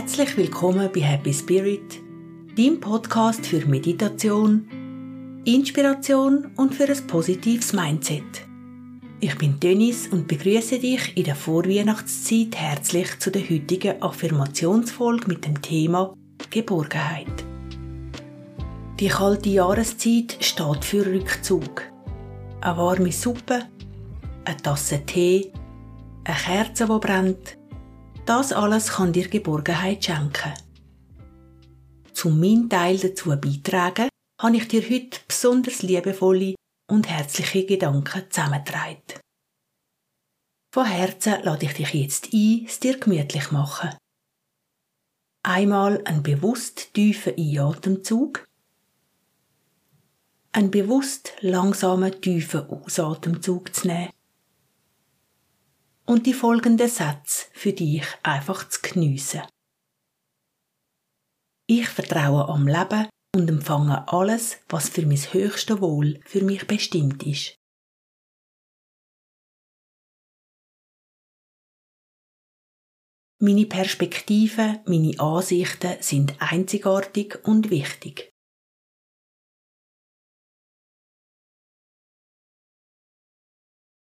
Herzlich willkommen bei Happy Spirit, deinem Podcast für Meditation, Inspiration und für ein positives Mindset. Ich bin Dennis und begrüße dich in der Vorweihnachtszeit herzlich zu der heutigen Affirmationsfolge mit dem Thema Geborgenheit. Die kalte Jahreszeit steht für Rückzug. Eine warme Suppe, eine Tasse Tee, eine Kerze, die brennt, das alles kann dir Geborgenheit schenken. Zum meinen Teil dazu beitragen, habe ich dir heute besonders liebevolle und herzliche Gedanken zusammentragen. Von Herzen lade ich dich jetzt ein, es dir gemütlich machen. Einmal einen bewusst tiefen Einatemzug, einen bewusst langsamen tiefen Ausatemzug zu nehmen und die folgenden Sätze für dich einfach zu geniessen. Ich vertraue am Leben und empfange alles, was für mein höchstes Wohl für mich bestimmt ist. Meine Perspektiven, meine Ansichten sind einzigartig und wichtig.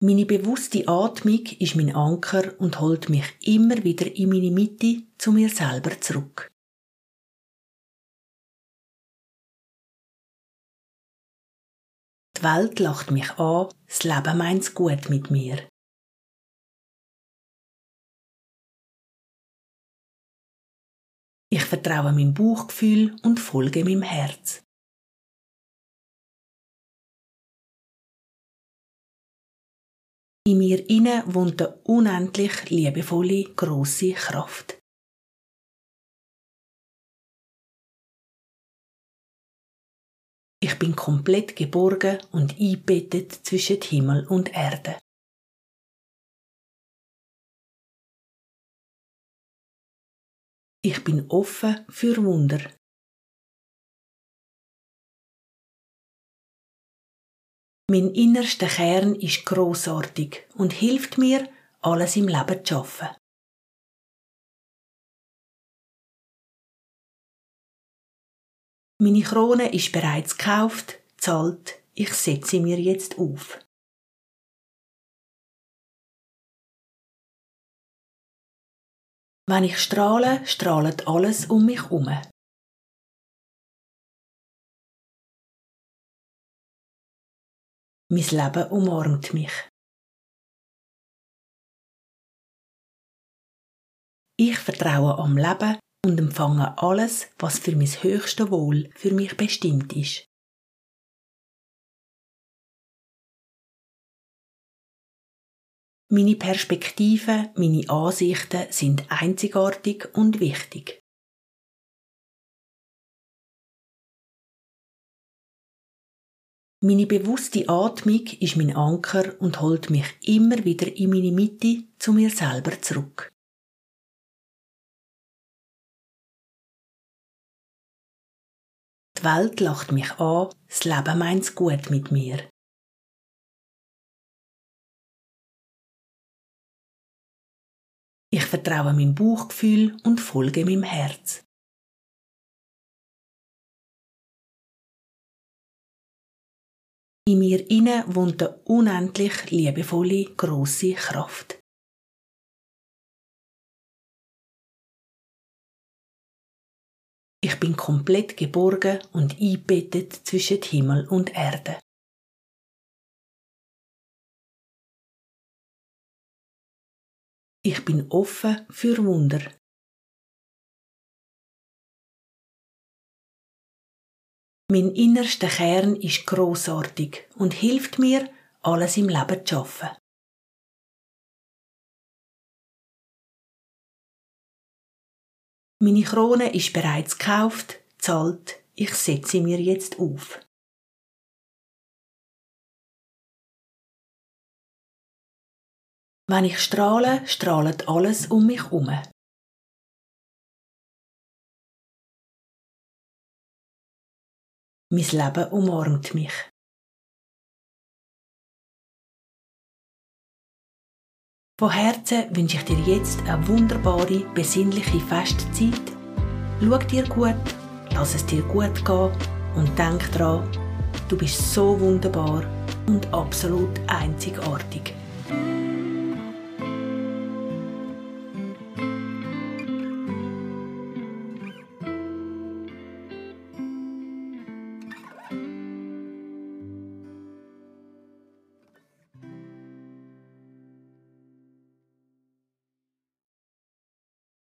Meine bewusste Atmung ist mein Anker und holt mich immer wieder in meine Mitte zu mir selber zurück. Die Welt lacht mich an, das Leben meint's gut mit mir. Ich vertraue meinem Bauchgefühl und folge meinem Herz. In mir inne wohnt eine unendlich liebevolle, grosse Kraft. Ich bin komplett geborgen und eingebettet zwischen Himmel und Erde. Ich bin offen für Wunder. Mein innerster Kern ist großartig und hilft mir, alles im Leben zu schaffen. Meine Krone ist bereits gekauft, zahlt, ich setze sie mir jetzt auf. Wenn ich strahle, strahlt alles um mich herum. Mein Leben umarmt mich. Ich vertraue am Leben und empfange alles, was für mein höchstes Wohl für mich bestimmt ist. Meine Perspektiven, meine Ansichten sind einzigartig und wichtig. Meine bewusste Atmung ist mein Anker und holt mich immer wieder in meine Mitte zu mir selber zurück. Die Welt lacht mich an, das Leben meint's gut mit mir. Ich vertraue meinem Bauchgefühl und folge meinem Herz. In mir inne wohnt eine unendlich liebevolle, grosse Kraft. Ich bin komplett geborgen und eingebettet zwischen Himmel und Erde. Ich bin offen für Wunder. Mein innerster Kern ist großartig und hilft mir, alles im Leben zu schaffen. Meine Krone ist bereits gekauft, zahlt, ich setze sie mir jetzt auf. Wenn ich strahle, strahlt alles um mich herum. Mein Leben umarmt mich. Von Herzen wünsche ich dir jetzt eine wunderbare, besinnliche Festzeit Schau dir gut, lass es dir gut gehen und denk dran, du bist so wunderbar und absolut einzigartig.